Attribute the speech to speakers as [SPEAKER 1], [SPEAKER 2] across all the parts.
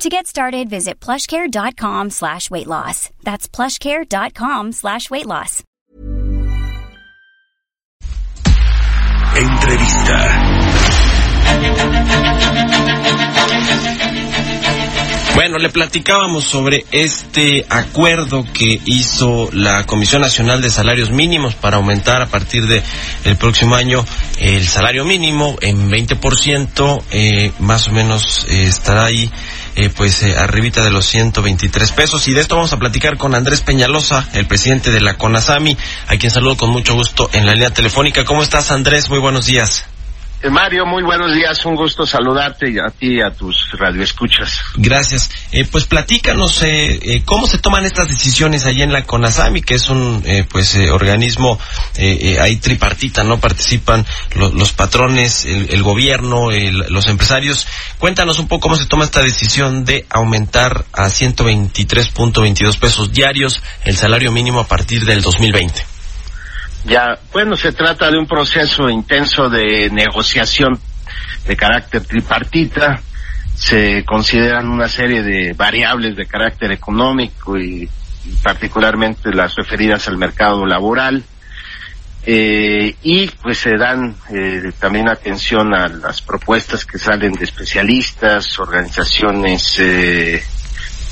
[SPEAKER 1] To get started, visit plushcare.com slash weight loss. That's plushcare.com slash weight loss.
[SPEAKER 2] Entrevista. Bueno, le platicábamos sobre este acuerdo que hizo la Comisión Nacional de Salarios Mínimos para aumentar a partir de el próximo año el salario mínimo en 20%, eh, más o menos eh, estará ahí eh, pues eh, arribita de los 123 pesos. Y de esto vamos a platicar con Andrés Peñalosa, el presidente de la CONASAMI, a quien saludo con mucho gusto en la línea telefónica. ¿Cómo estás, Andrés? Muy buenos días.
[SPEAKER 3] Mario, muy buenos días, un gusto saludarte y a ti y a tus radioescuchas.
[SPEAKER 2] Gracias. Eh, pues platícanos eh, eh, cómo se toman estas decisiones allí en la CONASAMI, que es un eh, pues eh, organismo ahí tripartita, ¿no? Participan lo, los patrones, el, el gobierno, el, los empresarios. Cuéntanos un poco cómo se toma esta decisión de aumentar a 123.22 pesos diarios el salario mínimo a partir del 2020.
[SPEAKER 3] Ya, bueno, se trata de un proceso intenso de negociación de carácter tripartita. Se consideran una serie de variables de carácter económico y, particularmente las referidas al mercado laboral. Eh, y pues se dan eh, también atención a las propuestas que salen de especialistas, organizaciones eh,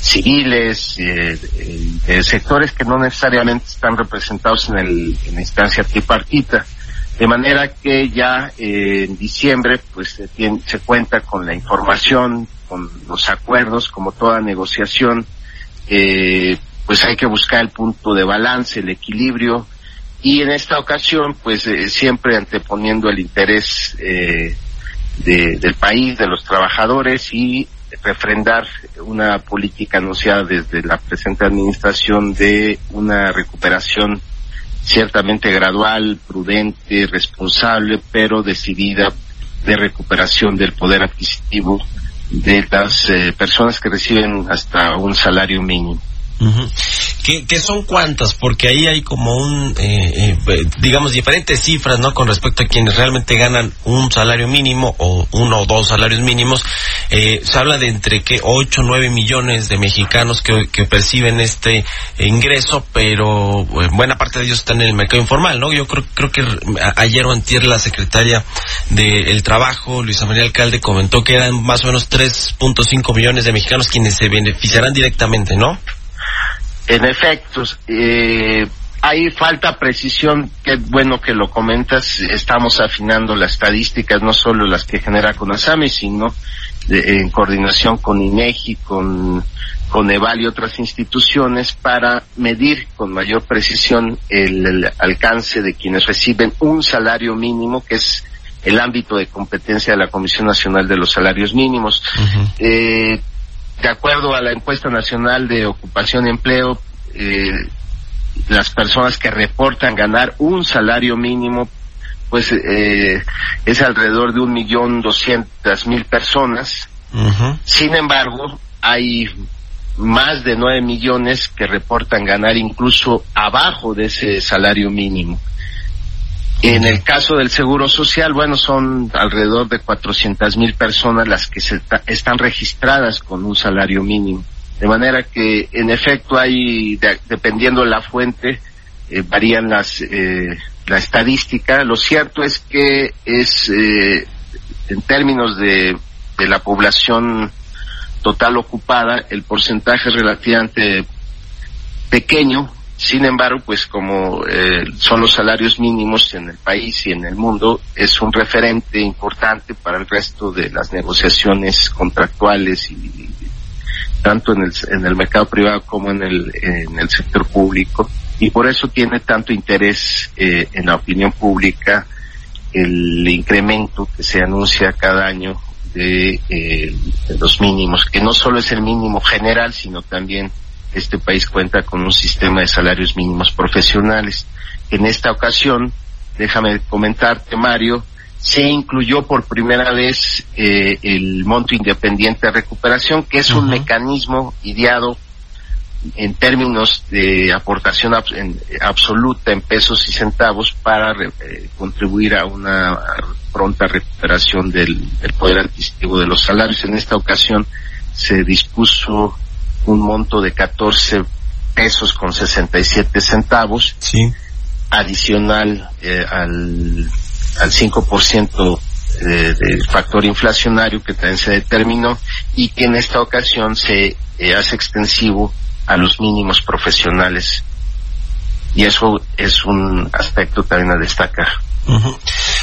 [SPEAKER 3] civiles, eh, sectores que no necesariamente están representados en, el, la instancia tripartita. De manera que ya eh, en diciembre pues se, tiene, se cuenta con la información, con los acuerdos, como toda negociación, eh, pues hay que buscar el punto de balance, el equilibrio, y en esta ocasión pues siempre anteponiendo el interés de, del país, de los trabajadores y refrendar una política anunciada desde la presente administración de una recuperación ciertamente gradual, prudente, responsable, pero decidida de recuperación del poder adquisitivo de las eh, personas que reciben hasta un salario mínimo.
[SPEAKER 2] ¿Qué, ¿Qué, son cuántas? Porque ahí hay como un, eh, eh, digamos, diferentes cifras, ¿no? Con respecto a quienes realmente ganan un salario mínimo o uno o dos salarios mínimos. Eh, se habla de entre que 8 o 9 millones de mexicanos que, que perciben este ingreso, pero eh, buena parte de ellos están en el mercado informal, ¿no? Yo creo, creo que ayer o antier la secretaria del Trabajo, Luisa María Alcalde, comentó que eran más o menos 3.5 millones de mexicanos quienes se beneficiarán directamente, ¿no?
[SPEAKER 3] En efecto, eh, hay falta precisión, qué bueno que lo comentas, estamos afinando las estadísticas, no solo las que genera CONASAMI, sino de, en coordinación con INEGI, con, con EVAL y otras instituciones para medir con mayor precisión el, el alcance de quienes reciben un salario mínimo, que es el ámbito de competencia de la Comisión Nacional de los Salarios Mínimos. Uh -huh. eh, de acuerdo a la encuesta nacional de ocupación y empleo, eh, las personas que reportan ganar un salario mínimo, pues eh, es alrededor de un millón doscientas mil personas. Uh -huh. Sin embargo, hay más de nueve millones que reportan ganar incluso abajo de ese salario mínimo. En el caso del Seguro Social, bueno, son alrededor de 400 mil personas las que se están registradas con un salario mínimo. De manera que, en efecto, hay, de, dependiendo de la fuente, eh, varían las, eh, la estadística. Lo cierto es que es, eh, en términos de, de la población total ocupada, el porcentaje es relativamente pequeño, sin embargo, pues como eh, son los salarios mínimos en el país y en el mundo, es un referente importante para el resto de las negociaciones contractuales y tanto en el, en el mercado privado como en el, en el sector público. Y por eso tiene tanto interés eh, en la opinión pública el incremento que se anuncia cada año de, eh, de los mínimos, que no solo es el mínimo general, sino también este país cuenta con un sistema de salarios mínimos profesionales. En esta ocasión, déjame comentarte, Mario, se incluyó por primera vez eh, el monto independiente de recuperación, que es un mecanismo ideado en términos de aportación absoluta en pesos y centavos para eh, contribuir a una pronta recuperación del, poder adquisitivo de los salarios. En esta ocasión se dispuso un monto de 14 pesos con 67 centavos,
[SPEAKER 2] sí.
[SPEAKER 3] adicional eh, al, al 5% de, del factor inflacionario que también se determinó y que en esta ocasión se eh, hace extensivo a los mínimos profesionales. Y eso es un aspecto también a destacar.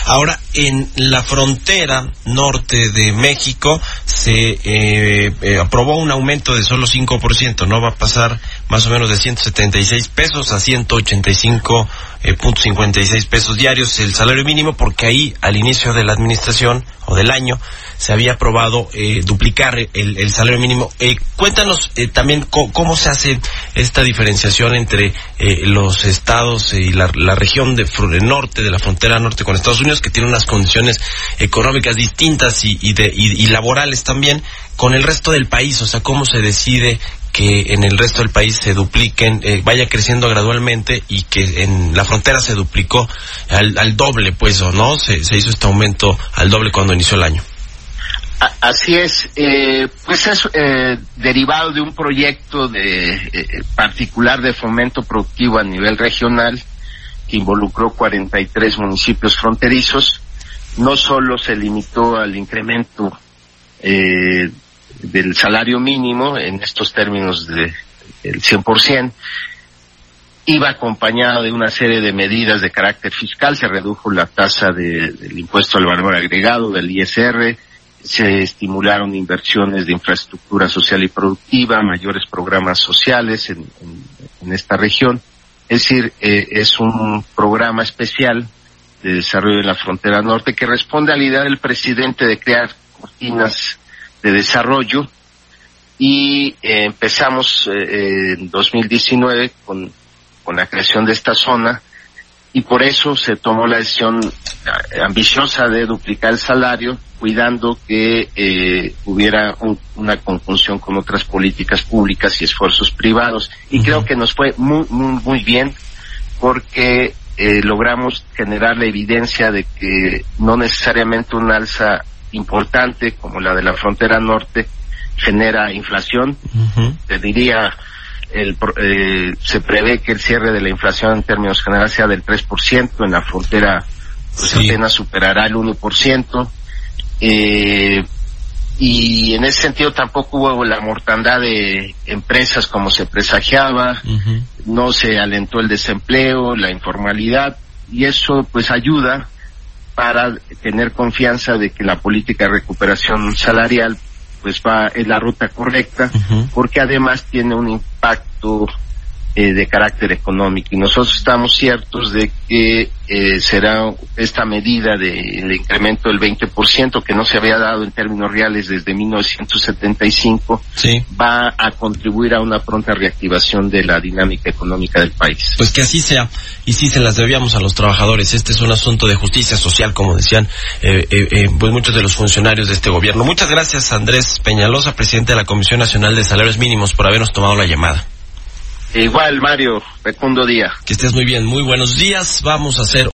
[SPEAKER 2] Ahora, en la frontera norte de México se eh, eh, aprobó un aumento de solo 5%, no va a pasar más o menos de 176 pesos a 185 56 pesos diarios el salario mínimo porque ahí al inicio de la administración o del año se había aprobado eh, duplicar el, salario mínimo. Eh, cuéntanos eh, también cómo, se hace esta diferenciación entre los estados y la, región de, norte, de la frontera norte con Estados Unidos, que tiene unas condiciones económicas distintas y, de, y laborales también, con el resto del país. O sea, cómo se decide que en el resto del país se dupliquen, eh, vaya creciendo gradualmente y que en la frontera se duplicó al, doble, pues, ¿o no? Se, hizo este aumento al doble cuando inició el año.
[SPEAKER 3] Así es, eh, pues es eh, derivado de un proyecto de particular de fomento productivo a nivel regional que involucró 43 municipios fronterizos. No solo se limitó al incremento eh, del salario mínimo en estos términos de el 100%, iba acompañado de una serie de medidas de carácter fiscal, se redujo la tasa del impuesto al valor agregado, del ISR, se estimularon inversiones de infraestructura social y productiva, mayores programas sociales en, esta región. Es decir, eh, es un programa especial de desarrollo de la frontera norte que responde a la idea del presidente de crear cortinas de desarrollo y eh, empezamos eh, en 2019 con, con la creación de esta zona y por eso se tomó la decisión eh, ambiciosa de duplicar el salario, cuidando que hubiera una conjunción con otras políticas públicas y esfuerzos privados. Y creo que nos fue muy, muy, muy bien porque logramos generar la evidencia de que no necesariamente un alza importante como la de la frontera norte genera inflación. Te diría, el, eh, se prevé que el cierre de la inflación en términos generales sea del 3%, en la frontera pues apenas superará el 1%. Eh, y en ese sentido tampoco hubo la mortandad de empresas como se presagiaba, no se alentó el desempleo, la informalidad, y eso pues ayuda para tener confianza de que la política de recuperación salarial pues va en la ruta correcta, porque además tiene un impacto eh, de carácter económico y nosotros estamos ciertos de que eh, será esta medida del incremento del 20% que no se había dado en términos reales desde 1975 va a contribuir a una pronta reactivación de la dinámica económica del país.
[SPEAKER 2] Pues que así sea y sí se las debíamos a los trabajadores. Este es un asunto de justicia social, como decían eh, pues muchos de los funcionarios de este gobierno. Muchas gracias Andrés Peñalosa, presidente de la Comisión Nacional de Salarios Mínimos, por habernos tomado la llamada.
[SPEAKER 3] Igual, Mario, fecundo día.
[SPEAKER 2] Que estés muy bien, muy buenos días. Vamos a hacer.